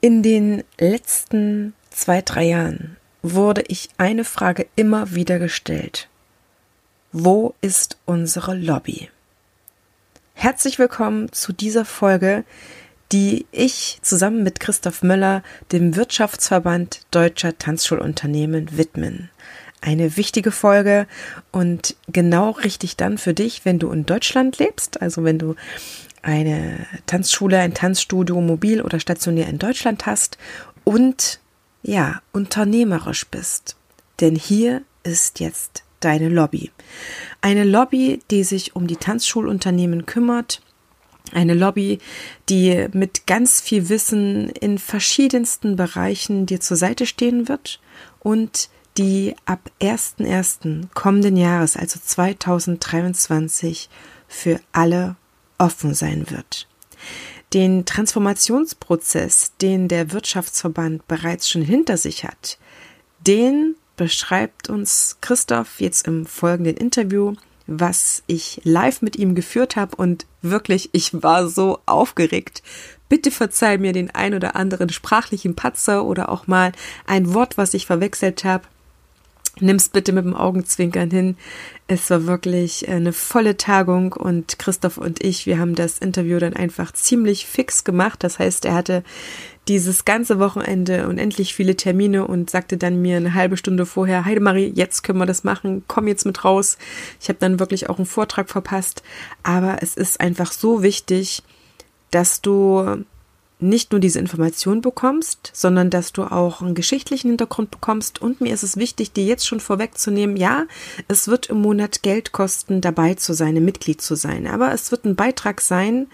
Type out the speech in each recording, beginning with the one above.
In den letzten zwei, drei Jahren wurde ich eine Frage immer wieder gestellt. Wo ist unsere Lobby? Herzlich willkommen zu dieser Folge, die ich zusammen mit Christoph Möller dem Wirtschaftsverband deutscher Tanzschulunternehmen widmen. Eine wichtige Folge und genau richtig dann für dich, wenn du in Deutschland lebst, also wenn du eine Tanzschule, ein Tanzstudio mobil oder stationär in Deutschland hast und ja, unternehmerisch bist. Denn hier ist jetzt deine Lobby. Eine Lobby, die sich um die Tanzschulunternehmen kümmert, eine Lobby, die mit ganz viel Wissen in verschiedensten Bereichen dir zur Seite stehen wird und die ab 1.1. kommenden Jahres, also 2023, für alle offen sein wird. Den Transformationsprozess, den der Wirtschaftsverband bereits schon hinter sich hat, den beschreibt uns Christoph jetzt im folgenden Interview, was ich live mit ihm geführt habe und wirklich, ich war so aufgeregt. Bitte verzeih mir den ein oder anderen sprachlichen Patzer oder auch mal ein Wort, was ich verwechselt habe nimm's bitte mit dem Augenzwinkern hin. Es war wirklich eine volle Tagung und Christoph und ich, wir haben das Interview dann einfach ziemlich fix gemacht. Das heißt, er hatte dieses ganze Wochenende unendlich viele Termine und sagte dann mir eine halbe Stunde vorher, Heidemarie, jetzt können wir das machen, komm jetzt mit raus. Ich habe dann wirklich auch einen Vortrag verpasst. Aber es ist einfach so wichtig, dass du nicht nur diese Information bekommst, sondern dass du auch einen geschichtlichen Hintergrund bekommst. Und mir ist es wichtig, dir jetzt schon vorwegzunehmen, ja, es wird im Monat Geld kosten, dabei zu sein, ein Mitglied zu sein. Aber es wird ein Beitrag sein,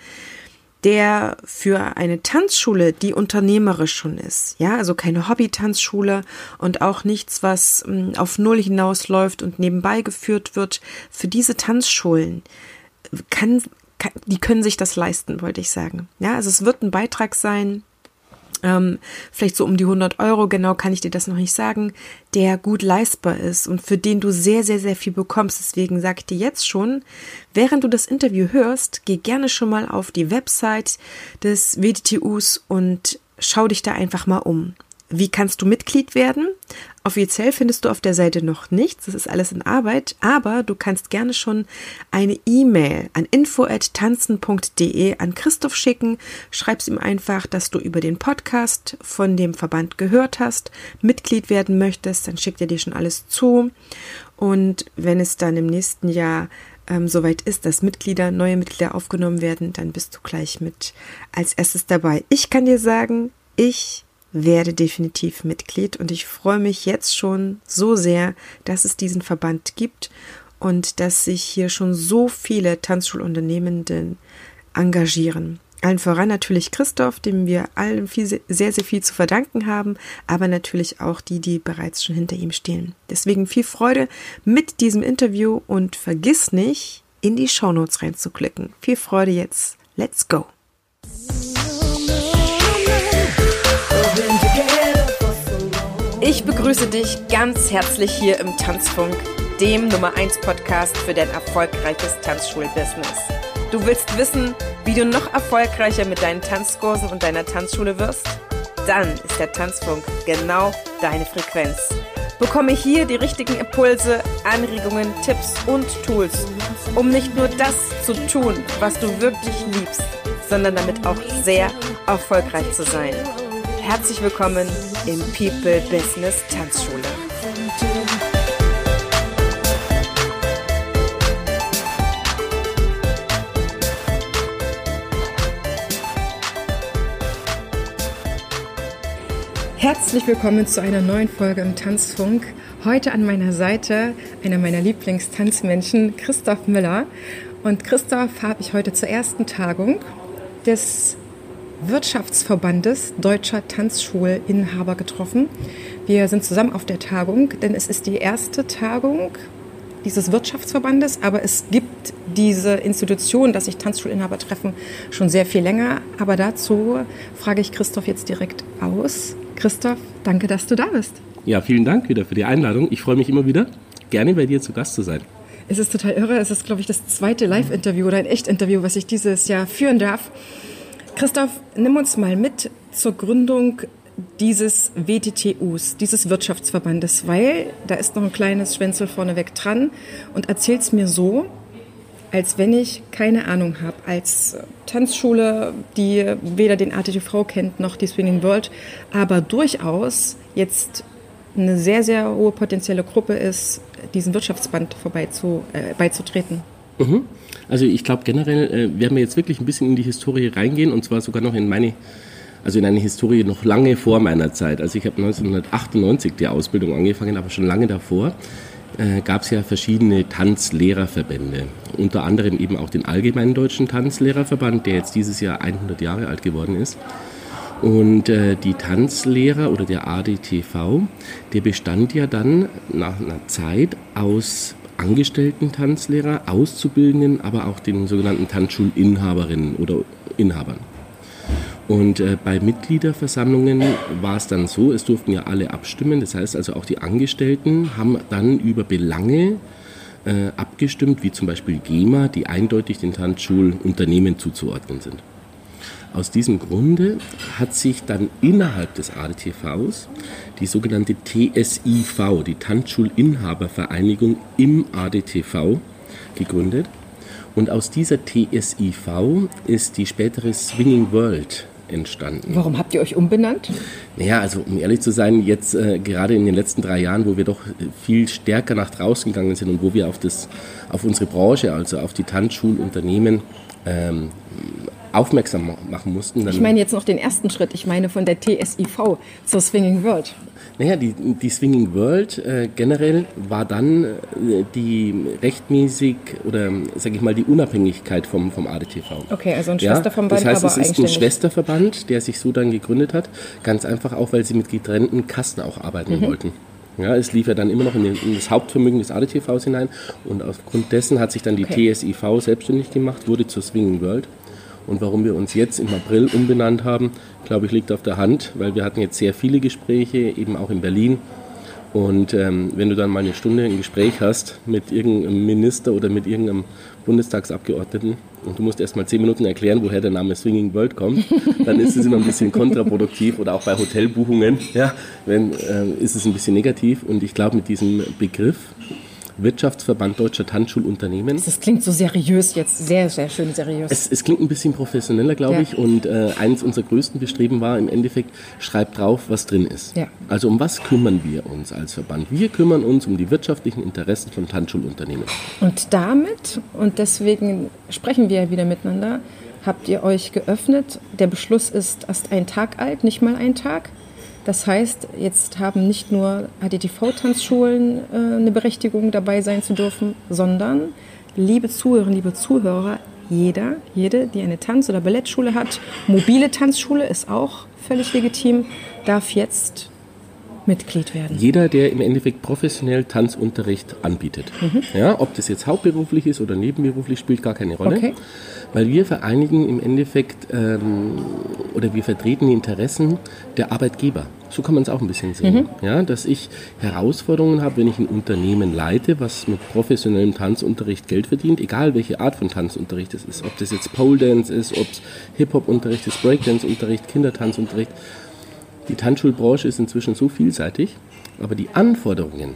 der für eine Tanzschule, die unternehmerisch schon ist, ja, also keine Hobby-Tanzschule und auch nichts, was hm, auf Null hinausläuft und nebenbei geführt wird, für diese Tanzschulen kann die können sich das leisten, wollte ich sagen. Ja, also es wird ein Beitrag sein, ähm, vielleicht so um die 100 Euro, genau kann ich dir das noch nicht sagen, der gut leistbar ist und für den du sehr, sehr, sehr viel bekommst. Deswegen sage ich dir jetzt schon, während du das Interview hörst, geh gerne schon mal auf die Website des WDTUs und schau dich da einfach mal um. Wie kannst du Mitglied werden? Offiziell findest du auf der Seite noch nichts, das ist alles in Arbeit, aber du kannst gerne schon eine E-Mail an info@tanzen.de an Christoph schicken. Schreib's ihm einfach, dass du über den Podcast von dem Verband gehört hast, Mitglied werden möchtest, dann schickt er dir schon alles zu. Und wenn es dann im nächsten Jahr ähm, soweit ist, dass Mitglieder, neue Mitglieder aufgenommen werden, dann bist du gleich mit als erstes dabei. Ich kann dir sagen, ich werde definitiv Mitglied und ich freue mich jetzt schon so sehr, dass es diesen Verband gibt und dass sich hier schon so viele Tanzschulunternehmenden engagieren. Allen voran natürlich Christoph, dem wir allen viel, sehr, sehr viel zu verdanken haben, aber natürlich auch die, die bereits schon hinter ihm stehen. Deswegen viel Freude mit diesem Interview und vergiss nicht, in die Shownotes reinzuklicken. Viel Freude jetzt. Let's go! Ich begrüße dich ganz herzlich hier im Tanzfunk, dem Nummer 1 Podcast für dein erfolgreiches Tanzschulbusiness. Du willst wissen, wie du noch erfolgreicher mit deinen Tanzkursen und deiner Tanzschule wirst? Dann ist der Tanzfunk genau deine Frequenz. Bekomme hier die richtigen Impulse, Anregungen, Tipps und Tools, um nicht nur das zu tun, was du wirklich liebst, sondern damit auch sehr erfolgreich zu sein. Herzlich willkommen im People Business Tanzschule. Herzlich willkommen zu einer neuen Folge im Tanzfunk. Heute an meiner Seite einer meiner Lieblingstanzmenschen, Christoph Müller. Und Christoph habe ich heute zur ersten Tagung des Wirtschaftsverbandes deutscher Tanzschulinhaber getroffen. Wir sind zusammen auf der Tagung, denn es ist die erste Tagung dieses Wirtschaftsverbandes, aber es gibt diese Institution, dass sich Tanzschulinhaber treffen, schon sehr viel länger. Aber dazu frage ich Christoph jetzt direkt aus. Christoph, danke, dass du da bist. Ja, vielen Dank wieder für die Einladung. Ich freue mich immer wieder, gerne bei dir zu Gast zu sein. Es ist total irre. Es ist, glaube ich, das zweite Live-Interview oder ein Echt-Interview, was ich dieses Jahr führen darf. Christoph, nimm uns mal mit zur Gründung dieses WTTUs, dieses Wirtschaftsverbandes, weil da ist noch ein kleines Schwänzel vorneweg dran und erzähl's mir so, als wenn ich keine Ahnung habe, als Tanzschule, die weder den ATTV kennt noch die Swinging World, aber durchaus jetzt eine sehr, sehr hohe potenzielle Gruppe ist, diesen Wirtschaftsband vorbei zu, äh, beizutreten. Mhm. Also ich glaube generell äh, werden wir jetzt wirklich ein bisschen in die Historie reingehen und zwar sogar noch in meine, also in eine Historie noch lange vor meiner Zeit. Also ich habe 1998 die Ausbildung angefangen, aber schon lange davor äh, gab es ja verschiedene Tanzlehrerverbände. Unter anderem eben auch den Allgemeinen Deutschen Tanzlehrerverband, der jetzt dieses Jahr 100 Jahre alt geworden ist. Und äh, die Tanzlehrer oder der ADTV, der bestand ja dann nach einer Zeit aus angestellten Tanzlehrer, Auszubildenden, aber auch den sogenannten Tanzschulinhaberinnen oder Inhabern. Und äh, bei Mitgliederversammlungen war es dann so, es durften ja alle abstimmen, das heißt also auch die Angestellten haben dann über Belange äh, abgestimmt, wie zum Beispiel GEMA, die eindeutig den Tanzschulunternehmen zuzuordnen sind. Aus diesem Grunde hat sich dann innerhalb des ADTVs die sogenannte TSIV, die Tanzschulinhabervereinigung im ADTV, gegründet. Und aus dieser TSIV ist die spätere Swinging World entstanden. Warum habt ihr euch umbenannt? Naja, also um ehrlich zu sein, jetzt äh, gerade in den letzten drei Jahren, wo wir doch viel stärker nach draußen gegangen sind und wo wir auf, das, auf unsere Branche, also auf die Tanzschulunternehmen ähm, aufmerksam machen mussten. ich meine jetzt noch den ersten Schritt. Ich meine von der TSIV zur Swinging World. Naja, die, die Swinging World äh, generell war dann äh, die rechtmäßig oder sage ich mal die Unabhängigkeit vom, vom ADTV. Okay, also ein Schwesterverband, ja, das heißt, es ist ein Schwesterverband, der sich so dann gegründet hat, ganz einfach auch, weil sie mit getrennten Kassen auch arbeiten mhm. wollten. Ja, es lief ja dann immer noch in, den, in, das Hauptvermögen des ADTVs hinein und aufgrund dessen hat sich dann die okay. TSIV selbstständig gemacht, wurde zur Swinging World und warum wir uns jetzt im April umbenannt haben, glaube ich, liegt auf der Hand, weil wir hatten jetzt sehr viele Gespräche, eben auch in Berlin. Und ähm, wenn du dann mal eine Stunde ein Gespräch hast mit irgendeinem Minister oder mit irgendeinem Bundestagsabgeordneten und du musst erst mal zehn Minuten erklären, woher der Name Swinging World kommt, dann ist es immer ein bisschen kontraproduktiv oder auch bei Hotelbuchungen, ja, wenn, äh, ist es ein bisschen negativ. Und ich glaube, mit diesem Begriff Wirtschaftsverband Deutscher Tanzschulunternehmen. Das klingt so seriös jetzt, sehr, sehr schön seriös. Es, es klingt ein bisschen professioneller, glaube ja. ich. Und äh, eines unserer größten Bestreben war im Endeffekt, schreibt drauf, was drin ist. Ja. Also um was kümmern wir uns als Verband? Wir kümmern uns um die wirtschaftlichen Interessen von Tanzschulunternehmen. Und damit, und deswegen sprechen wir ja wieder miteinander, habt ihr euch geöffnet. Der Beschluss ist erst ein Tag alt, nicht mal ein Tag. Das heißt, jetzt haben nicht nur HDTV-Tanzschulen äh, eine Berechtigung, dabei sein zu dürfen, sondern, liebe Zuhörerinnen, liebe Zuhörer, jeder, jede, die eine Tanz- oder Ballettschule hat, mobile Tanzschule ist auch völlig legitim, darf jetzt Mitglied werden. Jeder, der im Endeffekt professionell Tanzunterricht anbietet. Mhm. Ja, ob das jetzt hauptberuflich ist oder nebenberuflich, spielt gar keine Rolle. Okay. Weil wir vereinigen im Endeffekt ähm, oder wir vertreten die Interessen der Arbeitgeber. So kann man es auch ein bisschen sehen. Mhm. Ja, dass ich Herausforderungen habe, wenn ich ein Unternehmen leite, was mit professionellem Tanzunterricht Geld verdient, egal welche Art von Tanzunterricht es ist. Ob das jetzt Pole Dance ist, ob es Hip-Hop-Unterricht ist, Breakdance-Unterricht, Kindertanzunterricht. Die Tanzschulbranche ist inzwischen so vielseitig, aber die Anforderungen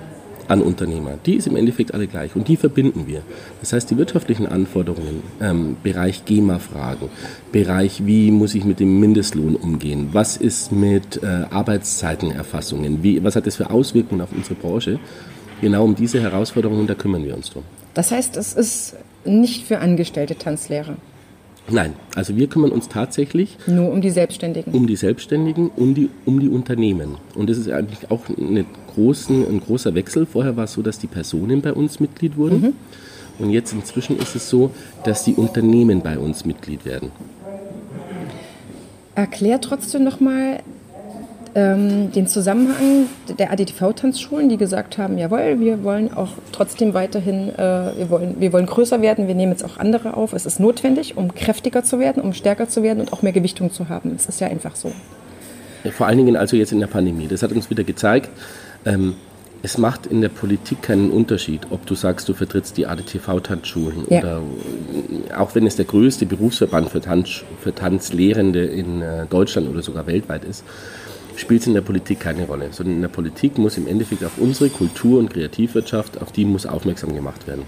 an Unternehmer, die ist im Endeffekt alle gleich und die verbinden wir. Das heißt, die wirtschaftlichen Anforderungen, ähm, Bereich GEMA-Fragen, Bereich, wie muss ich mit dem Mindestlohn umgehen, was ist mit äh, Arbeitszeitenerfassungen, wie, was hat das für Auswirkungen auf unsere Branche, genau um diese Herausforderungen, da kümmern wir uns drum. Das heißt, es ist nicht für angestellte Tanzlehrer. Nein, also wir kümmern uns tatsächlich nur um die Selbstständigen. Um die Selbstständigen, um die, um die Unternehmen. Und das ist eigentlich auch eine großen, ein großer Wechsel. Vorher war es so, dass die Personen bei uns Mitglied wurden. Mhm. Und jetzt inzwischen ist es so, dass die Unternehmen bei uns Mitglied werden. Erklär trotzdem nochmal ähm, den Zusammenhang der ADTV-Tanzschulen, die gesagt haben, jawohl, wir wollen auch trotzdem weiterhin, äh, wir, wollen, wir wollen größer werden, wir nehmen jetzt auch andere auf. Es ist notwendig, um kräftiger zu werden, um stärker zu werden und auch mehr Gewichtung zu haben. Es ist ja einfach so. Vor allen Dingen also jetzt in der Pandemie. Das hat uns wieder gezeigt, ähm, es macht in der Politik keinen Unterschied, ob du sagst, du vertrittst die ADTV-Tanzschulen ja. oder auch wenn es der größte Berufsverband für, Tanz, für Tanzlehrende in äh, Deutschland oder sogar weltweit ist, spielt es in der Politik keine Rolle. Sondern in der Politik muss im Endeffekt auf unsere Kultur- und Kreativwirtschaft, auf die muss aufmerksam gemacht werden.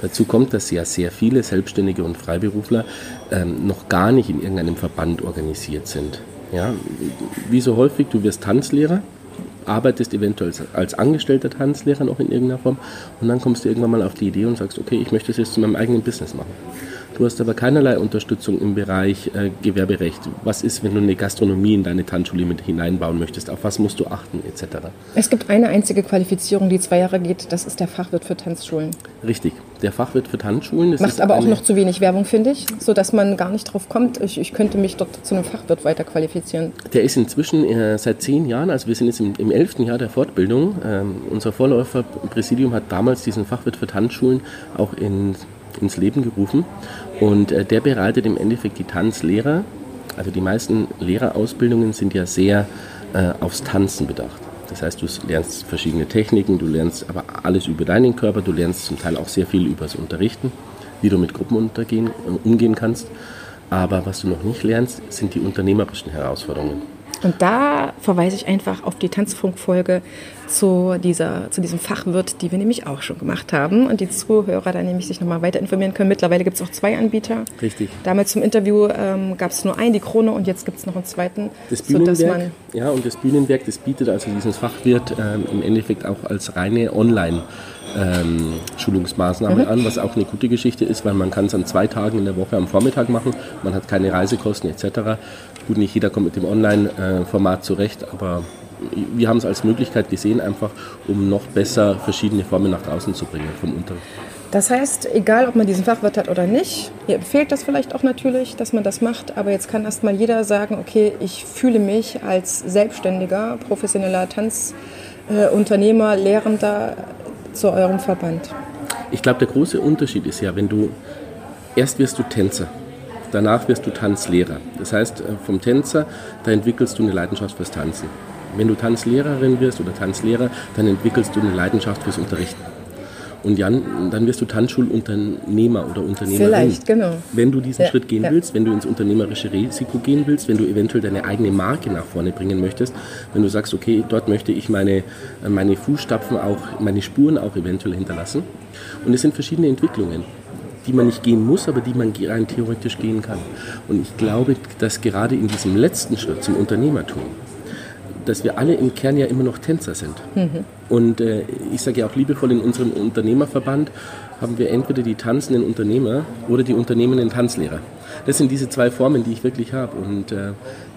Dazu kommt, dass ja sehr viele Selbstständige und Freiberufler ähm, noch gar nicht in irgendeinem Verband organisiert sind. Ja, wie so häufig, du wirst Tanzlehrer, arbeitest eventuell als, angestellter Tanzlehrer noch in irgendeiner Form und dann kommst du irgendwann mal auf die Idee und sagst, okay, ich möchte das jetzt zu meinem eigenen Business machen. Du hast aber keinerlei Unterstützung im Bereich äh, Gewerberecht. Was ist, wenn du eine Gastronomie in deine Tanzschule mit hineinbauen möchtest? Auf was musst du achten, etc.? Es gibt eine einzige Qualifizierung, die zwei Jahre geht. Das ist der Fachwirt für Tanzschulen. Richtig, der Fachwirt für Tanzschulen. Macht aber auch noch zu wenig Werbung, finde ich, sodass man gar nicht drauf kommt. Ich, ich, könnte mich dort zu einem Fachwirt weiter qualifizieren. Der ist inzwischen äh, seit zehn Jahren, also wir sind jetzt im, im elften Jahr der Fortbildung. Ähm, unser Vorläuferpräsidium hat damals diesen Fachwirt für Tanzschulen auch in ins Leben gerufen. Und äh, der bereitet im Endeffekt die Tanzlehrer, also die meisten Lehrerausbildungen sind ja sehr äh, aufs Tanzen bedacht. Das heißt, du lernst verschiedene Techniken, du lernst aber alles über deinen Körper, du lernst zum Teil auch sehr viel über das Unterrichten, wie du mit Gruppen äh, umgehen kannst. Aber was du noch nicht lernst, sind die unternehmerischen Herausforderungen. Und da verweise ich einfach auf die Tanzfunkfolge zu, dieser, zu diesem Fachwirt, die wir nämlich auch schon gemacht haben und die Zuhörer da nämlich sich nochmal weiter informieren können. Mittlerweile gibt es auch zwei Anbieter. Richtig. Damals zum Interview ähm, gab es nur einen, die Krone, und jetzt gibt es noch einen zweiten. Das Bühnenwerk, ja, und das Bühnenwerk, das bietet also diesen Fachwirt ähm, im Endeffekt auch als reine Online- ähm, Schulungsmaßnahme mhm. an, was auch eine gute Geschichte ist, weil man kann es an zwei Tagen in der Woche am Vormittag machen, man hat keine Reisekosten etc. Gut, nicht jeder kommt mit dem Online-Format zurecht, aber wir haben es als Möglichkeit gesehen, einfach um noch besser verschiedene Formen nach draußen zu bringen vom Unterricht. Das heißt, egal ob man diesen Fachwirt hat oder nicht, ihr empfehlt das vielleicht auch natürlich, dass man das macht, aber jetzt kann erstmal jeder sagen, okay, ich fühle mich als selbstständiger, professioneller Tanzunternehmer, äh, Lehrender zu eurem Verband. Ich glaube, der große Unterschied ist ja, wenn du erst wirst du Tänzer Danach wirst du Tanzlehrer. Das heißt, äh, vom Tänzer, da entwickelst du eine Leidenschaft fürs Tanzen. Wenn du Tanzlehrerin wirst oder Tanzlehrer, dann entwickelst du eine Leidenschaft fürs Unterrichten. Und Jan, dann wirst du Tanzschulunternehmer oder Unternehmerin. Vielleicht, genau. Wenn du diesen ja, Schritt gehen ja. willst, wenn du ins unternehmerische Risiko gehen willst, wenn du eventuell deine eigene Marke nach vorne bringen möchtest, wenn du sagst, okay, dort möchte ich meine, meine Fußstapfen auch, meine Spuren auch eventuell hinterlassen. Und es sind verschiedene Entwicklungen die man nicht gehen muss, aber die man rein theoretisch gehen kann. Und ich glaube, dass gerade in diesem letzten Schritt zum Unternehmertum, dass wir alle im Kern ja immer noch Tänzer sind. Mhm. Und äh, ich sage ja auch liebevoll, in unserem Unternehmerverband haben wir entweder die tanzenden Unternehmer oder die unternehmenden Tanzlehrer. Das sind diese zwei Formen, die ich wirklich habe. Und äh,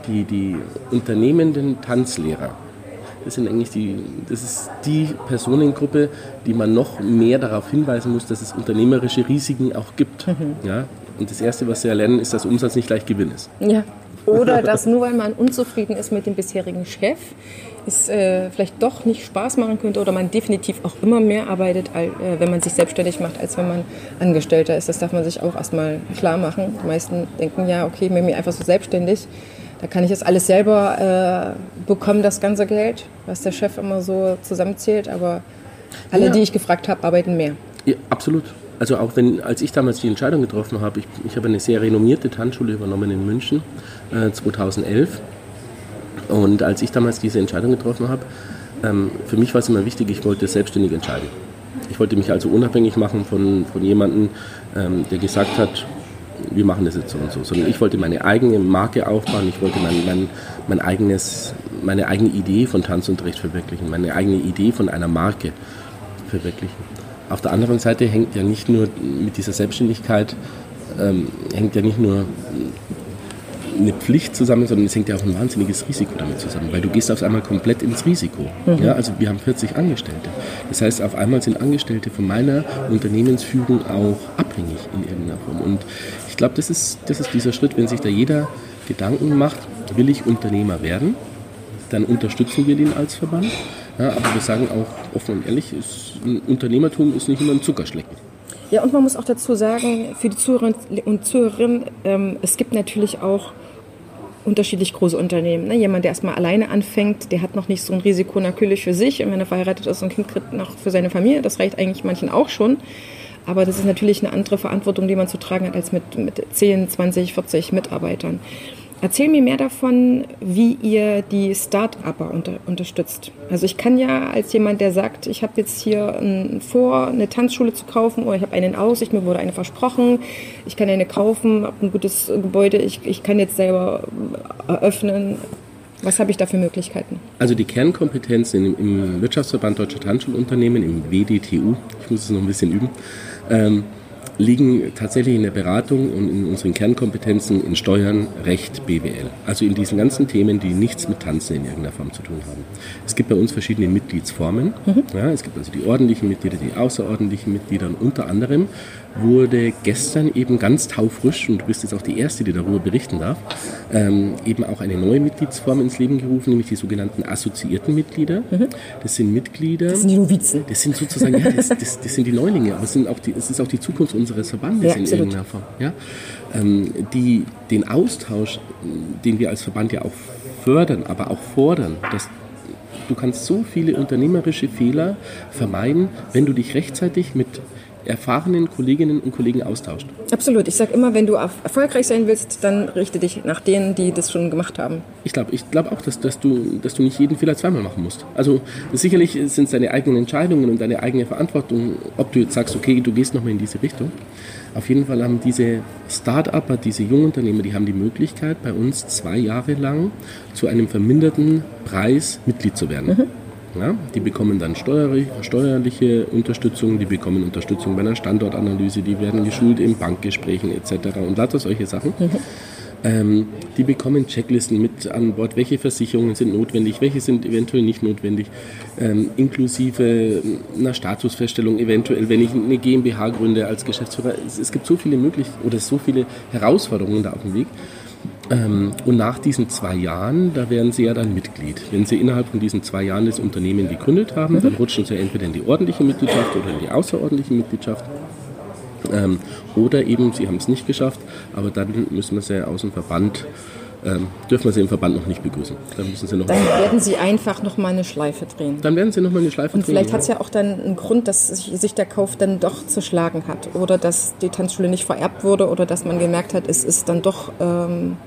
die, die unternehmenden Tanzlehrer, das sind eigentlich die, das ist die Personengruppe, die man noch mehr darauf hinweisen muss, dass es unternehmerische Risiken auch gibt. Mhm. Ja? Und das Erste, was sie erlernen, ist, dass Umsatz nicht gleich Gewinn ist. Ja. Oder dass nur weil man unzufrieden ist mit dem bisherigen Chef, es äh, vielleicht doch nicht Spaß machen könnte oder man definitiv auch immer mehr arbeitet, äh, wenn man sich selbstständig macht, als wenn man Angestellter ist. Das darf man sich auch erstmal klar machen. Die meisten denken ja, okay, mir bin einfach so selbstständig. Da kann ich das alles selber äh, bekommen, das ganze Geld, was der Chef immer so zusammenzählt. Aber alle, ja. die ich gefragt habe, arbeiten mehr. Ja, absolut. Also auch wenn, als ich damals die Entscheidung getroffen habe, ich, ich habe eine sehr renommierte Tanzschule übernommen in München äh, 2011. Und als ich damals diese Entscheidung getroffen habe, ähm, für mich war es immer wichtig, ich wollte selbstständig entscheiden. Ich wollte mich also unabhängig machen von, von jemandem, ähm, der gesagt hat, wir machen das jetzt so und so, sondern ich wollte meine eigene Marke aufbauen, ich wollte mein, mein, mein eigenes, meine eigene Idee von Tanzunterricht verwirklichen, meine eigene Idee von einer Marke verwirklichen. Auf der anderen Seite hängt ja nicht nur mit dieser Selbstständigkeit, ähm, hängt ja nicht nur eine Pflicht zusammen, sondern es hängt ja auch ein wahnsinniges Risiko damit zusammen, weil du gehst auf einmal komplett ins Risiko. Mhm. Ja, also wir haben 40 Angestellte. Das heißt, auf einmal sind Angestellte von meiner Unternehmensführung auch abhängig in irgendeiner Form. Und ich glaube, das ist, das ist dieser Schritt, wenn sich da jeder Gedanken macht, will ich Unternehmer werden, dann unterstützen wir den als Verband. Ja, aber wir sagen auch offen und ehrlich, ist, Unternehmertum ist nicht immer ein Zuckerschlecken. Ja, und man muss auch dazu sagen, für die Zuhörerinnen und Zuhörerinnen, ähm, es gibt natürlich auch unterschiedlich große Unternehmen. Ne? Jemand, der erstmal alleine anfängt, der hat noch nicht so ein Risiko natürlich für sich. Und wenn er verheiratet ist und ein Kind kriegt, noch für seine Familie, das reicht eigentlich manchen auch schon. Aber das ist natürlich eine andere Verantwortung, die man zu tragen hat, als mit, mit 10, 20, 40 Mitarbeitern. Erzähl mir mehr davon, wie ihr die Start-Upper unter, unterstützt. Also ich kann ja als jemand, der sagt, ich habe jetzt hier ein, vor, eine Tanzschule zu kaufen oder ich habe eine in Aussicht, mir wurde eine versprochen, ich kann eine kaufen, habe ein gutes Gebäude, ich, ich kann jetzt selber eröffnen. Was habe ich da für Möglichkeiten? Also die Kernkompetenzen im, im Wirtschaftsverband Deutscher Tanzschulunternehmen, im WDTU, ich muss es noch ein bisschen üben, ähm, liegen tatsächlich in der Beratung und in unseren Kernkompetenzen in Steuern, Recht, BWL. Also in diesen ganzen Themen, die nichts mit Tanzen in irgendeiner Form zu tun haben. Es gibt bei uns verschiedene Mitgliedsformen. Mhm. Ja, es gibt also die ordentlichen Mitglieder, die außerordentlichen Mitglieder und unter anderem wurde gestern eben ganz taufrisch, und du bist jetzt auch die Erste, die darüber berichten darf, ähm, eben auch eine neue Mitgliedsform ins Leben gerufen, nämlich die sogenannten assoziierten Mitglieder. Mhm. Das sind Mitglieder. Das sind die Novizen. Das sind sozusagen, ja, das, das, das, sind die Neulinge, aber es, sind auch die, es ist auch die Zukunft unseres Verbandes ja, in absolut. irgendeiner Form. Ja? Ähm, die den Austausch, den wir als Verband ja auch fördern, aber auch fordern, dass du kannst so viele unternehmerische Fehler vermeiden, wenn du dich rechtzeitig mit erfahrenen Kolleginnen und Kollegen austauscht. Absolut. Ich sage immer, wenn du erfolgreich sein willst, dann richte dich nach denen, die das schon gemacht haben. Ich glaube ich glaub auch, dass, dass, du, dass du nicht jeden Fehler zweimal machen musst. Also sicherlich sind es deine eigenen Entscheidungen und deine eigene Verantwortung, ob du jetzt sagst, okay, du gehst nochmal in diese Richtung. Auf jeden Fall haben diese Start-Upper, diese Jungunternehmer, die haben die Möglichkeit, bei uns zwei Jahre lang zu einem verminderten Preis Mitglied zu werden. Mhm. Ja, die bekommen dann steuerliche Unterstützung, die bekommen Unterstützung bei einer Standortanalyse, die werden geschult in Bankgesprächen etc. und lauter solche Sachen. Mhm. Ähm, die bekommen Checklisten mit an Bord, welche Versicherungen sind notwendig, welche sind eventuell nicht notwendig, ähm, inklusive einer Statusfeststellung eventuell, wenn ich eine GmbH gründe als Geschäftsführer. Es, es gibt so viele Möglichkeiten oder so viele Herausforderungen da auf dem Weg. Ähm, und nach diesen zwei Jahren, da werden Sie ja dann Mitglied. Wenn Sie innerhalb von diesen zwei Jahren das Unternehmen gegründet haben, dann rutschen Sie entweder in die ordentliche Mitgliedschaft oder in die außerordentliche Mitgliedschaft. Ähm, oder eben, Sie haben es nicht geschafft, aber dann müssen wir Sie aus dem Verband ähm, dürfen wir sie im Verband noch nicht begrüßen. Dann müssen sie noch dann werden sie einfach noch mal eine Schleife drehen. Dann werden sie noch mal eine Schleife Und drehen. Und vielleicht hat es ja auch dann einen Grund, dass sich, sich, der Kauf dann doch zerschlagen hat oder dass die Tanzschule nicht vererbt wurde oder dass man gemerkt hat, es ist dann doch ähm,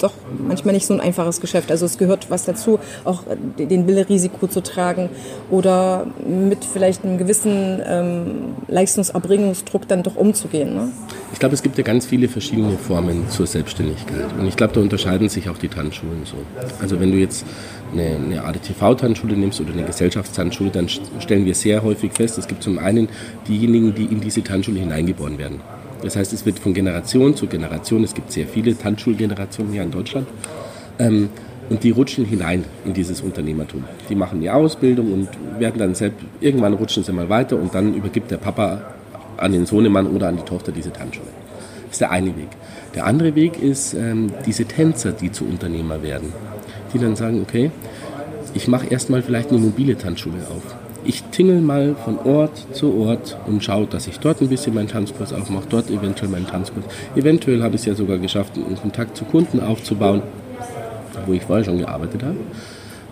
doch manchmal nicht so ein einfaches Geschäft. Also es gehört was dazu, auch den Wille-Risiko zu tragen oder mit vielleicht einem gewissen ähm, Leistungserbringungsdruck dann doch umzugehen. Ne? Ich glaube, es gibt ja ganz viele verschiedene Formen zur Selbstständigkeit. Und ich glaube, da unterscheiden sich auch die Tanzschulen so. Also wenn du jetzt eine, eine ADTV-Tanzschule nimmst oder eine Gesellschaftstanzschule, dann stellen wir sehr häufig fest, es gibt zum einen diejenigen, die in diese Tanzschule hineingeboren werden. Das heißt, es wird von Generation zu Generation, es gibt sehr viele Tanzschulgenerationen hier in Deutschland, ähm, und die rutschen hinein in dieses Unternehmertum. Die machen die Ausbildung und werden dann selbst, irgendwann rutschen sie mal weiter und dann übergibt der Papa an den Sohnemann oder an die Tochter diese Tanzschule. Das ist der eine Weg. Der andere Weg ist ähm, diese Tänzer, die zu Unternehmer werden, die dann sagen, okay, ich mache erstmal vielleicht eine mobile Tanzschule auf ich tingel mal von Ort zu Ort und schaue, dass ich dort ein bisschen meinen Tanzkurs aufmache, dort eventuell meinen Tanzkurs. Eventuell habe ich es ja sogar geschafft, einen Kontakt zu Kunden aufzubauen, wo ich vorher schon gearbeitet habe.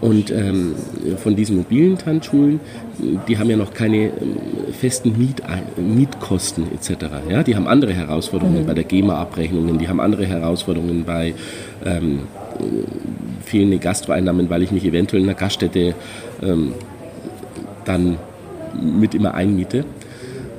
Und ähm, von diesen mobilen Tanzschulen, die haben ja noch keine ähm, festen Miet Mietkosten etc. Ja? Die haben andere Herausforderungen mhm. bei der GEMA-Abrechnungen, die haben andere Herausforderungen bei ähm, fehlenden Gastroeinnahmen, weil ich mich eventuell in einer Gaststätte ähm, dann mit immer einmiete.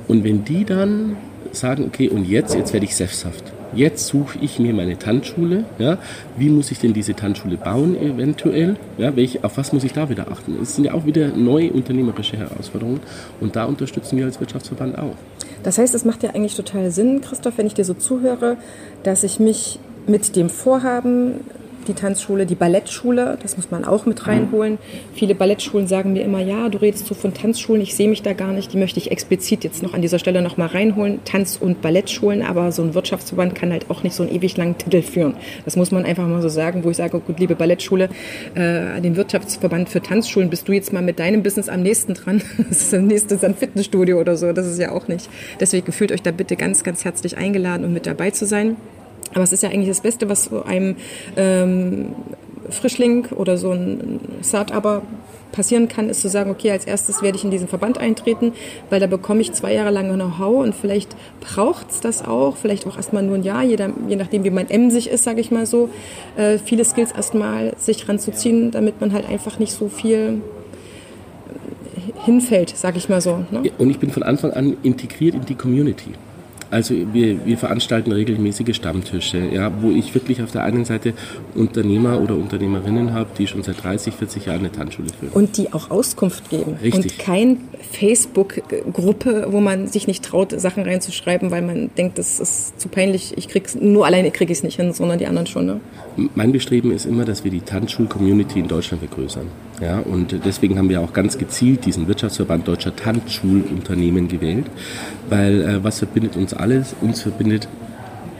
Und wenn die dann sagen, okay, und jetzt, jetzt werde ich sesshaft. Jetzt suche ich mir meine Tanzschule. Ja? Wie muss ich denn diese Tanzschule bauen eventuell? Ja, welche, auf was muss ich da wieder achten? Es sind ja auch wieder neue unternehmerische Herausforderungen und da unterstützen wir als Wirtschaftsverband auch. Das heißt, es macht ja eigentlich total Sinn, Christoph, wenn ich dir so zuhöre, dass ich mich mit dem Vorhaben die Tanzschule, die Ballettschule, das muss man auch mit reinholen. Viele Ballettschulen sagen mir immer, ja, du redest so von Tanzschulen, ich sehe mich da gar nicht, die möchte ich explizit jetzt noch an dieser Stelle noch mal reinholen, Tanz- und Ballettschulen, aber so ein Wirtschaftsverband kann halt auch nicht so einen ewig langen Titel führen. Das muss man einfach mal so sagen, wo ich sage, gut, liebe Ballettschule, äh, den Wirtschaftsverband für Tanzschulen, bist du jetzt mal mit deinem Business am nächsten dran. Das ist das nächste ein Fitnessstudio oder so, das ist ja auch nicht. Deswegen fühlt euch da bitte ganz, ganz herzlich eingeladen, um mit dabei zu sein. Aber es ist ja eigentlich das Beste, was so einem ähm, Frischling oder so ein Start-Upper passieren kann, ist zu sagen, okay, als erstes werde ich in diesen Verband eintreten, weil da bekomme ich zwei Jahre lang Know-how und vielleicht braucht es das auch, vielleicht auch erstmal nur ein Jahr, jeder, je nachdem, wie man emsig ist, sage ich mal so, äh, viele Skills erstmal sich ranzuziehen, damit man halt einfach nicht so viel hinfällt, sage ich mal so. Ne? Und ich bin von Anfang an integriert in die Community. Also wir, wir veranstalten regelmäßige Stammtische, ja, wo ich wirklich auf der einen Seite Unternehmer oder Unternehmerinnen habe, die schon seit 30, 40 Jahren eine Tanzschule führen. Und die auch Auskunft geben. Richtig. Und kein Facebook-Gruppe, wo man sich nicht traut, Sachen reinzuschreiben, weil man denkt, das ist zu peinlich, ich krieg's, nur alleine kriege ich es nicht hin, sondern die anderen schon. Ne? Mein Bestreben ist immer, dass wir die Tanzschul-Community in Deutschland vergrößern. Ja, und deswegen haben wir auch ganz gezielt diesen Wirtschaftsverband Deutscher Tanzschulunternehmen gewählt, weil äh, was verbindet uns alles? Uns verbindet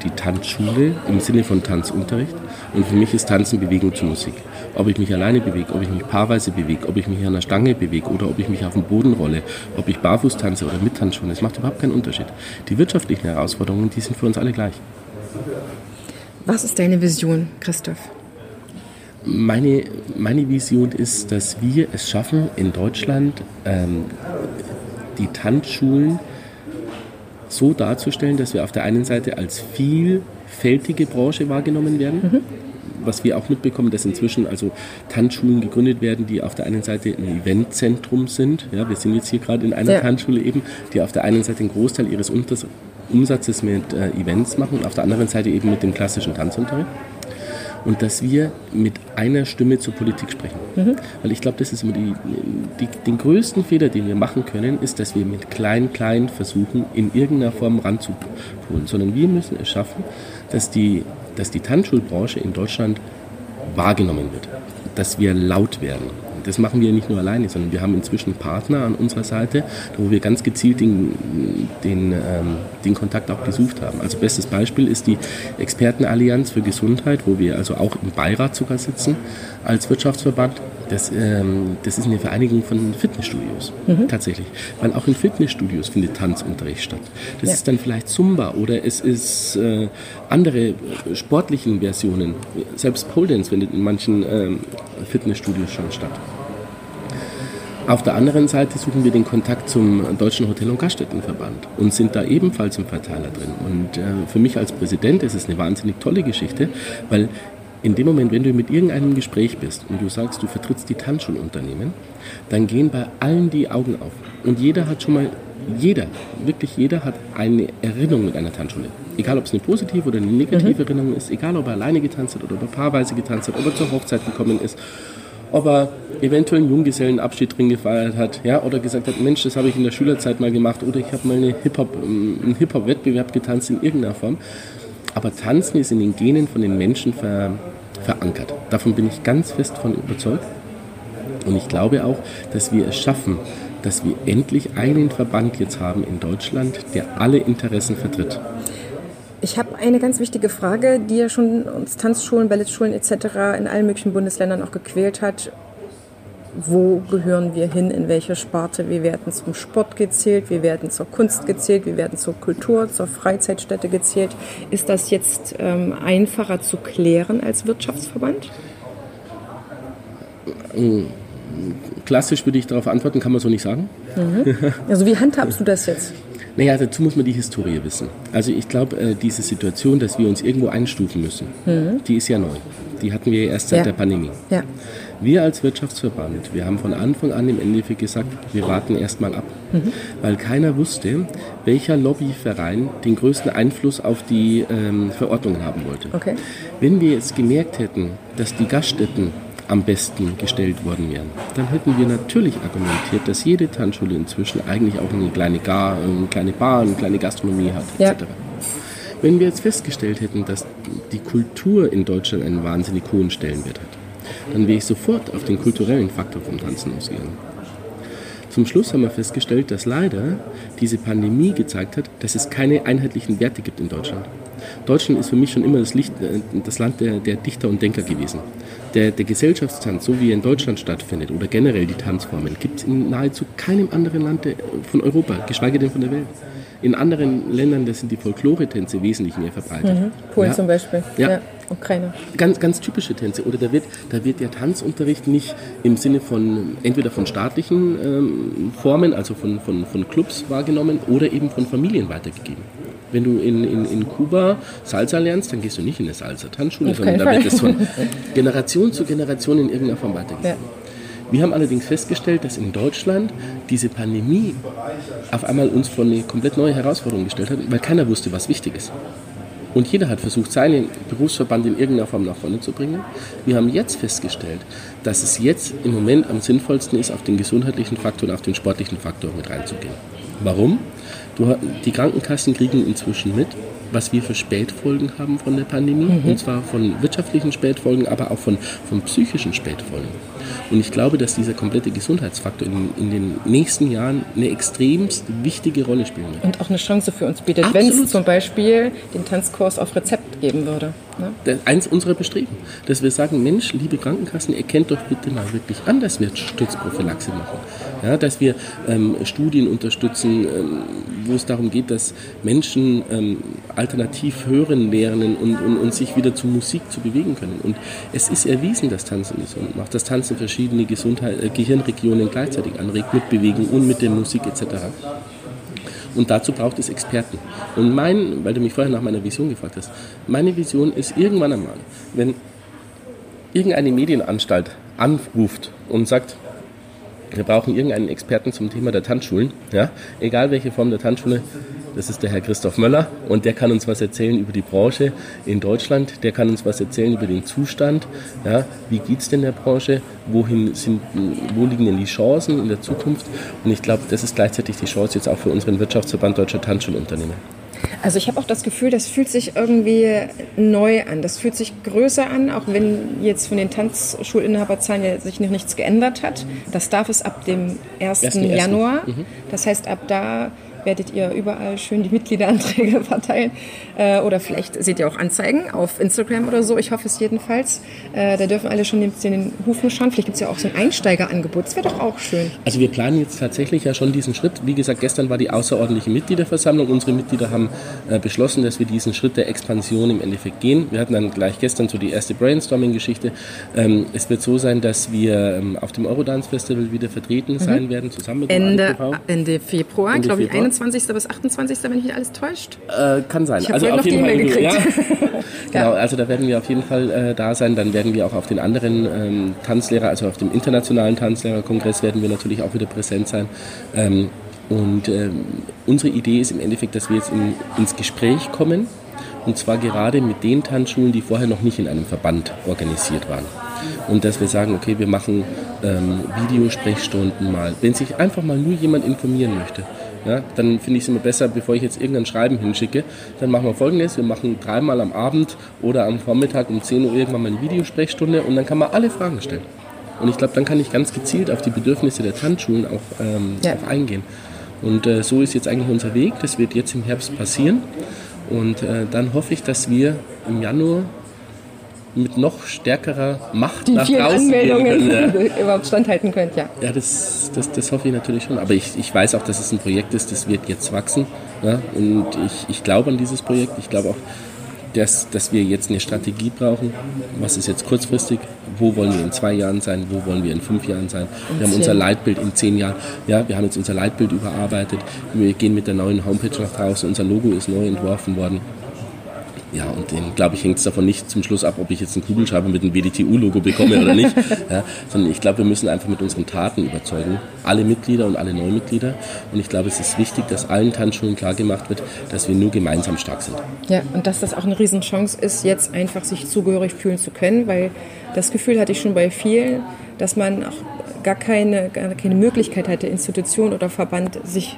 die Tanzschule im Sinne von Tanzunterricht und für mich ist Tanzen Bewegung zur Musik. Ob ich mich alleine bewege, ob ich mich paarweise bewege, ob ich mich an der Stange bewege oder ob ich mich auf dem Boden rolle, ob ich barfuß tanze oder mit Tanzschuhen, das macht überhaupt keinen Unterschied. Die wirtschaftlichen Herausforderungen, die sind für uns alle gleich. Was ist deine Vision, Christoph? Meine, meine Vision ist, dass wir es schaffen, in Deutschland ähm, die Tanzschulen so darzustellen, dass wir auf der einen Seite als vielfältige Branche wahrgenommen werden. Mhm. Was wir auch mitbekommen, dass inzwischen also Tanzschulen gegründet werden, die auf der einen Seite ein Eventzentrum sind. Ja, wir sind jetzt hier gerade in einer ja. Tanzschule eben, die auf der einen Seite einen Großteil ihres Umsatzes mit äh, Events machen und auf der anderen Seite eben mit dem klassischen Tanzunterricht und dass wir mit einer Stimme zur Politik sprechen. Mhm. Weil ich glaube, das ist immer die, die, den größten Fehler, den wir machen können, ist, dass wir mit klein, klein versuchen, in irgendeiner Form ranzuholen, sondern wir müssen es schaffen, dass die, dass die Tanzschulbranche in Deutschland wahrgenommen wird, dass wir laut werden das machen wir nicht nur alleine, sondern wir haben inzwischen Partner an unserer Seite, wo wir ganz gezielt den, den, ähm, den Kontakt auch gesucht haben. Also bestes Beispiel ist die Expertenallianz für Gesundheit, wo wir also auch im Beirat sogar sitzen als Wirtschaftsverband. Das, ähm, das ist eine Vereinigung von Fitnessstudios, mhm. tatsächlich. Weil auch in Fitnessstudios findet Tanzunterricht statt. Das ja. ist dann vielleicht Zumba oder es ist äh, andere sportlichen Versionen. Selbst Pole Dance findet in manchen ähm, Fitnessstudios schon statt. Auf der anderen Seite suchen wir den Kontakt zum Deutschen Hotel- und Gaststättenverband und sind da ebenfalls im Verteiler drin. Und äh, für mich als Präsident ist es eine wahnsinnig tolle Geschichte, weil in dem Moment, wenn du mit irgendeinem Gespräch bist und du sagst, du vertrittst die Tanzschulunternehmen, dann gehen bei allen die Augen auf. Und jeder hat schon mal, jeder, wirklich jeder hat eine Erinnerung mit einer Tanzschule. Egal, ob es eine positive oder eine negative mhm. Erinnerung ist, egal, ob er alleine getanzt hat oder ob er paarweise getanzt hat, ob er zur Hochzeit gekommen ist ob er eventuell einen Junggesellenabschied drin gefeiert hat, ja, oder gesagt hat, Mensch, das habe ich in der Schülerzeit mal gemacht, oder ich habe mal eine Hip -Hop, ähm, einen Hip-Hop-Wettbewerb getanzt in irgendeiner Form. Aber Tanzen ist in den Genen von den Menschen ver, verankert. Davon bin ich ganz fest von überzeugt. Und ich glaube auch, dass wir es schaffen, dass wir endlich einen Verband jetzt haben in Deutschland, der alle Interessen vertritt. Ich habe eine ganz wichtige Frage, die ja schon uns Tanzschulen, Ballettschulen etc. in allen möglichen Bundesländern auch gequält hat. Wo gehören wir hin, in welche Sparte? Wir werden zum Sport gezählt, wir werden zur Kunst gezählt, wir werden zur Kultur, zur Freizeitstätte gezählt. Ist das jetzt ähm, einfacher zu klären als Wirtschaftsverband? Klassisch würde ich darauf antworten, kann man so nicht sagen. Mhm. Also wie handhabst du das jetzt? Naja, dazu muss man die Historie wissen. Also ich glaube, äh, diese Situation, dass wir uns irgendwo einstufen müssen, mhm. die ist ja neu. Die hatten wir erst seit ja. der Pandemie. Ja. Wir als Wirtschaftsverband, wir haben von Anfang an im Endeffekt gesagt, wir warten erstmal ab. Mhm. Weil keiner wusste, welcher Lobbyverein den größten Einfluss auf die ähm, Verordnungen haben wollte. Okay. Wenn wir jetzt gemerkt hätten, dass die Gaststätten am besten gestellt worden wären, dann hätten wir natürlich argumentiert, dass jede Tanzschule inzwischen eigentlich auch eine kleine, Gar, eine kleine Bar, eine kleine Gastronomie hat, ja. etc. Wenn wir jetzt festgestellt hätten, dass die Kultur in Deutschland einen wahnsinnig hohen Stellenwert hat, dann wäre ich sofort auf den kulturellen Faktor vom Tanzen ausgegangen. Zum Schluss haben wir festgestellt, dass leider diese Pandemie gezeigt hat, dass es keine einheitlichen Werte gibt in Deutschland. Deutschland ist für mich schon immer das, Licht, äh, das Land der, der, Dichter und Denker gewesen. Der, der, Gesellschaftstanz, so wie er in Deutschland stattfindet, oder generell die Tanzformen, gibt es in nahezu keinem anderen Land von Europa, geschweige denn von der Welt. In anderen Ländern, sind die Folklore-Tänze wesentlich mehr verbreitet. Mhm. Polen ja. zum Beispiel. Ja. ja. Ukraine. Ganz, ganz typische Tänze. Oder da wird, da wird der Tanzunterricht nicht im Sinne von entweder von staatlichen ähm, Formen, also von, von, von Clubs wahrgenommen, oder eben von Familien weitergegeben. Wenn du in, in, in Kuba Salsa lernst, dann gehst du nicht in eine Salsa-Tanzschule, sondern da wird es von Generation zu Generation in irgendeiner Form weitergegeben. Ja. Wir haben allerdings festgestellt, dass in Deutschland diese Pandemie auf einmal uns vor eine komplett neue Herausforderung gestellt hat, weil keiner wusste, was wichtig ist. Und jeder hat versucht, seinen Berufsverband in irgendeiner Form nach vorne zu bringen. Wir haben jetzt festgestellt, dass es jetzt im Moment am sinnvollsten ist, auf den gesundheitlichen Faktor und auf den sportlichen Faktor mit reinzugehen. Warum? Du, die Krankenkassen kriegen inzwischen mit, was wir für Spätfolgen haben von der Pandemie. Mhm. Und zwar von wirtschaftlichen Spätfolgen, aber auch von, von psychischen Spätfolgen. Und ich glaube, dass dieser komplette Gesundheitsfaktor in, in den nächsten Jahren eine extremst wichtige Rolle spielen wird. Und auch eine Chance für uns bietet, wenn es zum Beispiel den Tanzkurs auf Rezept geben würde. Ne? Eins unserer Bestreben, dass wir sagen, Mensch, liebe Krankenkassen, erkennt doch bitte mal wirklich an, dass wir Sturzprophylaxe machen. Ja, dass wir ähm, Studien unterstützen, ähm, wo es darum geht, dass Menschen ähm, alternativ hören lernen und, und, und, sich wieder zu Musik zu bewegen können. Und es ist erwiesen, dass Tanzen gesund macht, dass Tanzen verschiedene Gesundheit, äh, Gehirnregionen gleichzeitig anregt, mit Bewegung und mit der Musik etc. Und dazu braucht es Experten. Und mein, weil du mich vorher nach meiner Vision gefragt hast, meine Vision ist irgendwann einmal, wenn irgendeine Medienanstalt anruft und sagt, wir brauchen irgendeinen Experten zum Thema der Tanzschulen, ja, egal welche Form der Tanzschule, das ist der Herr Christoph Möller und der kann uns was erzählen über die Branche in Deutschland. Der kann uns was erzählen über den Zustand. Ja, wie geht es denn der Branche? Wohin sind, wo liegen denn die Chancen in der Zukunft? Und ich glaube, das ist gleichzeitig die Chance jetzt auch für unseren Wirtschaftsverband Deutscher Tanzschulunternehmen. Also ich habe auch das Gefühl, das fühlt sich irgendwie neu an. Das fühlt sich größer an, auch wenn jetzt von den Tanzschulinhaberzahlen ja sich noch nichts geändert hat. Das darf es ab dem 1. 1. Januar. Mhm. Das heißt, ab da werdet ihr überall schön die Mitgliederanträge verteilen. Äh, oder vielleicht seht ihr auch Anzeigen auf Instagram oder so. Ich hoffe es jedenfalls. Äh, da dürfen alle schon in den Hufen schauen. Vielleicht gibt es ja auch so ein Einsteigerangebot. Das wäre doch auch schön. Also wir planen jetzt tatsächlich ja schon diesen Schritt. Wie gesagt, gestern war die außerordentliche Mitgliederversammlung. Unsere Mitglieder haben äh, beschlossen, dass wir diesen Schritt der Expansion im Endeffekt gehen. Wir hatten dann gleich gestern so die erste Brainstorming-Geschichte. Ähm, es wird so sein, dass wir ähm, auf dem Eurodance Festival wieder vertreten mhm. sein werden, zusammen mit Ende, Ende Februar, glaube ich, 21. 21. bis 28. wenn mich nicht alles täuscht. Äh, kann sein. Ich also auf jeden Fall. Gekriegt. Ja. genau, also da werden wir auf jeden Fall äh, da sein. Dann werden wir auch auf den anderen ähm, Tanzlehrer, also auf dem internationalen Tanzlehrerkongress werden wir natürlich auch wieder präsent sein. Ähm, und ähm, unsere Idee ist im Endeffekt, dass wir jetzt in, ins Gespräch kommen. Und zwar gerade mit den Tanzschulen, die vorher noch nicht in einem Verband organisiert waren. Und dass wir sagen, okay, wir machen ähm, Videosprechstunden mal. Wenn sich einfach mal nur jemand informieren möchte, ja, dann finde ich es immer besser, bevor ich jetzt irgendein Schreiben hinschicke, dann machen wir folgendes, wir machen dreimal am Abend oder am Vormittag um 10 Uhr irgendwann mal eine Videosprechstunde und dann kann man alle Fragen stellen. Und ich glaube, dann kann ich ganz gezielt auf die Bedürfnisse der Tanzschulen auch, ähm, ja. auch eingehen. Und äh, so ist jetzt eigentlich unser Weg. Das wird jetzt im Herbst passieren. Und äh, dann hoffe ich, dass wir im Januar mit noch stärkerer Macht die nach vielen draußen Anmeldungen gehen können, ja. überhaupt standhalten könnt, ja. Ja, das, das, das hoffe ich natürlich schon. Aber ich, ich weiß auch, dass es ein Projekt ist, das wird jetzt wachsen. Ja? Und ich, ich glaube an dieses Projekt. Ich glaube auch, dass, dass wir jetzt eine Strategie brauchen. Was ist jetzt kurzfristig? Wo wollen wir in zwei Jahren sein? Wo wollen wir in fünf Jahren sein? Wir haben unser Leitbild in zehn Jahren. Ja, wir haben jetzt unser Leitbild überarbeitet. Wir gehen mit der neuen Homepage nach draußen. Unser Logo ist neu entworfen worden. Ja, und den, glaube ich, hängt es davon nicht zum Schluss ab, ob ich jetzt einen Kugelschreiber mit einem WDTU-Logo bekomme oder nicht. Ja, sondern ich glaube, wir müssen einfach mit unseren Taten überzeugen. Alle Mitglieder und alle Neumitglieder. Und ich glaube, es ist wichtig, dass allen Tanzschulen klar gemacht wird, dass wir nur gemeinsam stark sind. Ja, und dass das auch eine Riesenchance ist, jetzt einfach sich zugehörig fühlen zu können, weil das Gefühl hatte ich schon bei vielen, dass man auch gar keine, gar keine Möglichkeit hatte, Institution oder Verband sich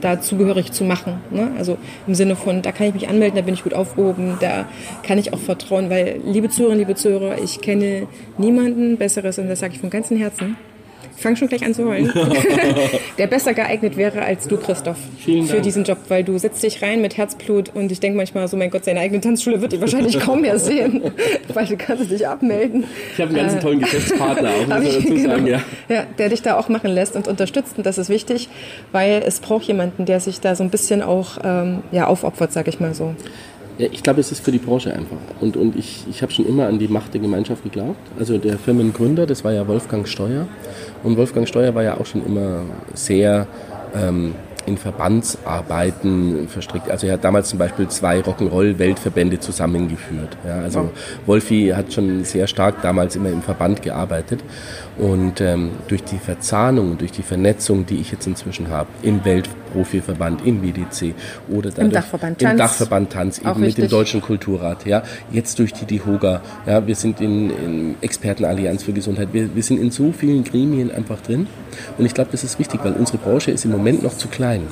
da zugehörig zu machen. Ne? Also im Sinne von, da kann ich mich anmelden, da bin ich gut aufgehoben, da kann ich auch vertrauen, weil liebe Zuhörerinnen, liebe Zuhörer, ich kenne niemanden Besseres und das sage ich von ganzem Herzen, Ich fange schon gleich an zu heulen. der besser geeignet wäre als du, Christoph, für diesen Job, weil du setzt dich rein mit Herzblut und ich denke manchmal so, mein Gott, seine eigene Tanzschule wird ihn wahrscheinlich kaum mehr sehen, weil du kannst dich abmelden. Ich habe einen ganz tollen Geschäftspartner auch, muss ich- dazu genau. sagen. Ja. ja, der dich da auch machen lässt und unterstützt. Und das ist wichtig, weil es braucht jemanden, der sich da so ein bisschen auch ähm, ja, aufopfert, sag ich mal so. Ja, ich glaube, es ist für die Branche einfach. Und, und ich, ich habe schon immer an die Macht der Gemeinschaft geglaubt. Also der Firmengründer, das war ja Wolfgang Steuer. Und Wolfgang Steuer war ja auch schon immer sehr ähm, in Verbandsarbeiten verstrickt. Also er hat damals zum Beispiel zwei Rock'n'Roll-Weltverbände zusammengeführt. Ja, also Wolfi hat schon sehr stark damals immer im Verband gearbeitet. Und ähm, durch die Verzahnung und durch die Vernetzung, die ich jetzt inzwischen habe, im Weltprofiverband, im WDC oder Dachverband im Tanz. Dachverband Tanz, eben mit dem. Deutschen Kulturrat, ja, jetzt durch die DIHOGA, ja, wir sind in, in Expertenallianz für Gesundheit, wir, wir sind in so vielen Gremien einfach drin und ich glaube, das ist wichtig, weil unsere Branche ist im Moment noch zu klein.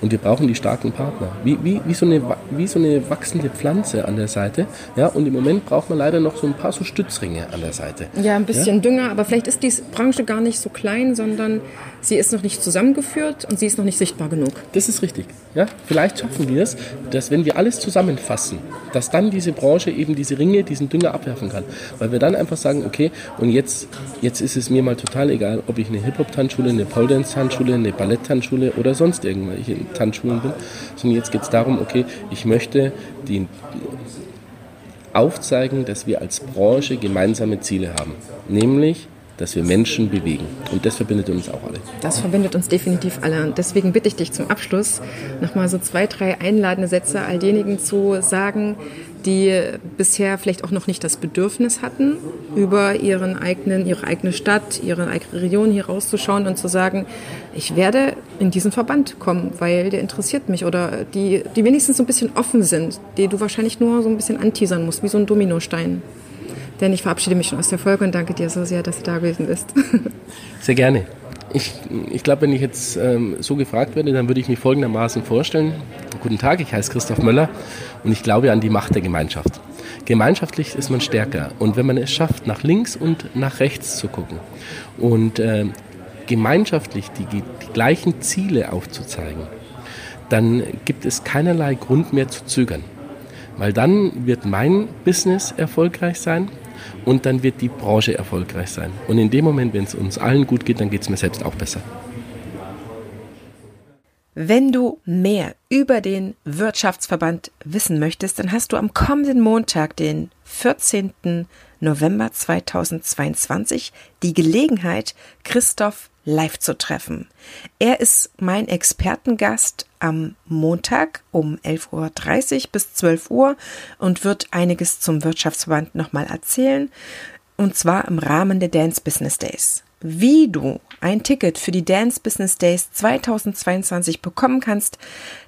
Und wir brauchen die starken Partner. Wie, wie, wie, so eine, wie so eine wachsende Pflanze an der Seite. Ja, und im Moment braucht man leider noch so ein paar so Stützringe an der Seite. Ja, ein bisschen Dünger, aber vielleicht ist die Branche gar nicht so klein, sondern sie ist noch nicht zusammengeführt und sie ist noch nicht sichtbar genug. Das ist richtig. Ja? Vielleicht schaffen wir es, dass wenn wir alles zusammenfassen, dass dann diese Branche eben diese Ringe, diesen Dünger abwerfen kann. Weil wir dann einfach sagen, okay, und jetzt, jetzt ist es mir mal total egal, ob ich eine Hip-Hop-Tanzschule, eine Pole-Dance-Tanzschule, eine Ballett-Tanzschule oder sonst irgendwelche Tanzschulen bin, sondern jetzt geht es darum, okay, ich möchte die aufzeigen, dass wir als Branche gemeinsame Ziele haben. Nämlich, dass wir Menschen bewegen. Und das verbindet uns auch alle. Das verbindet uns definitiv alle. Und deswegen bitte ich dich zum Abschluss nochmal so zwei, drei einladende Sätze all denjenigen zu sagen, die bisher vielleicht auch noch nicht das Bedürfnis hatten, über ihren eigenen, ihre eigene Stadt, ihre eigene Region hier rauszuschauen und zu sagen, ich werde in diesen Verband kommen, weil der interessiert mich. Oder die, die wenigstens so ein bisschen offen sind, die du wahrscheinlich nur so ein bisschen anteasern musst, wie so ein Dominostein. Denn ich verabschiede mich schon aus der Folge und danke dir so sehr, dass du da gewesen bist. Sehr gerne. Ich, ich glaube, wenn ich jetzt ähm, so gefragt werde, dann würde ich mich folgendermaßen vorstellen. Guten Tag, ich heiße Christoph Möller und ich glaube an die Macht der Gemeinschaft. Gemeinschaftlich ist man stärker und wenn man es schafft, nach links und nach rechts zu gucken und ähm, gemeinschaftlich die, die gleichen Ziele aufzuzeigen, dann gibt es keinerlei Grund mehr zu zögern. Weil dann wird mein Business erfolgreich sein und dann wird die Branche erfolgreich sein. Und in dem Moment, wenn es uns allen gut geht, dann geht es mir selbst auch besser. Wenn du mehr über den Wirtschaftsverband wissen möchtest, dann hast du am kommenden Montag, den 14. November 2022, die Gelegenheit, Christoph live zu treffen. Er ist mein Expertengast am Montag um 11.30 Uhr bis 12 Uhr und wird einiges zum Wirtschaftsverband nochmal erzählen, und zwar im Rahmen der Dance Business Days. Wie du ein Ticket für die Dance Business Days 2022 bekommen kannst,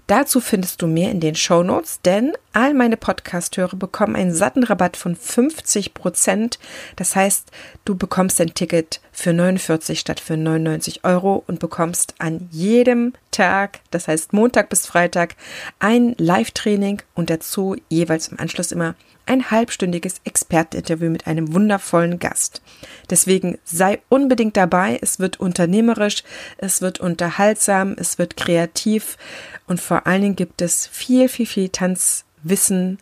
dazu findest du mehr in den Show Notes, denn all meine Podcast-Hörer bekommen einen satten Rabatt von 50 Prozent. Das heißt, du bekommst ein Ticket für 49 statt für 99 Euro und bekommst an jedem Tag, das heißt Montag bis Freitag, ein Live-Training und dazu jeweils im Anschluss immer ein halbstündiges Experteninterview mit einem wundervollen Gast. Deswegen sei unbedingt dabei. Es wird unternehmerisch, es wird unterhaltsam, es wird kreativ und vor allen Dingen gibt es viel, viel, viel Tanzwissen.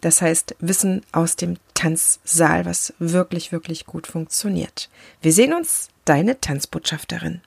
Das heißt Wissen aus dem Tanzsaal, was wirklich, wirklich gut funktioniert. Wir sehen uns, deine Tanzbotschafterin.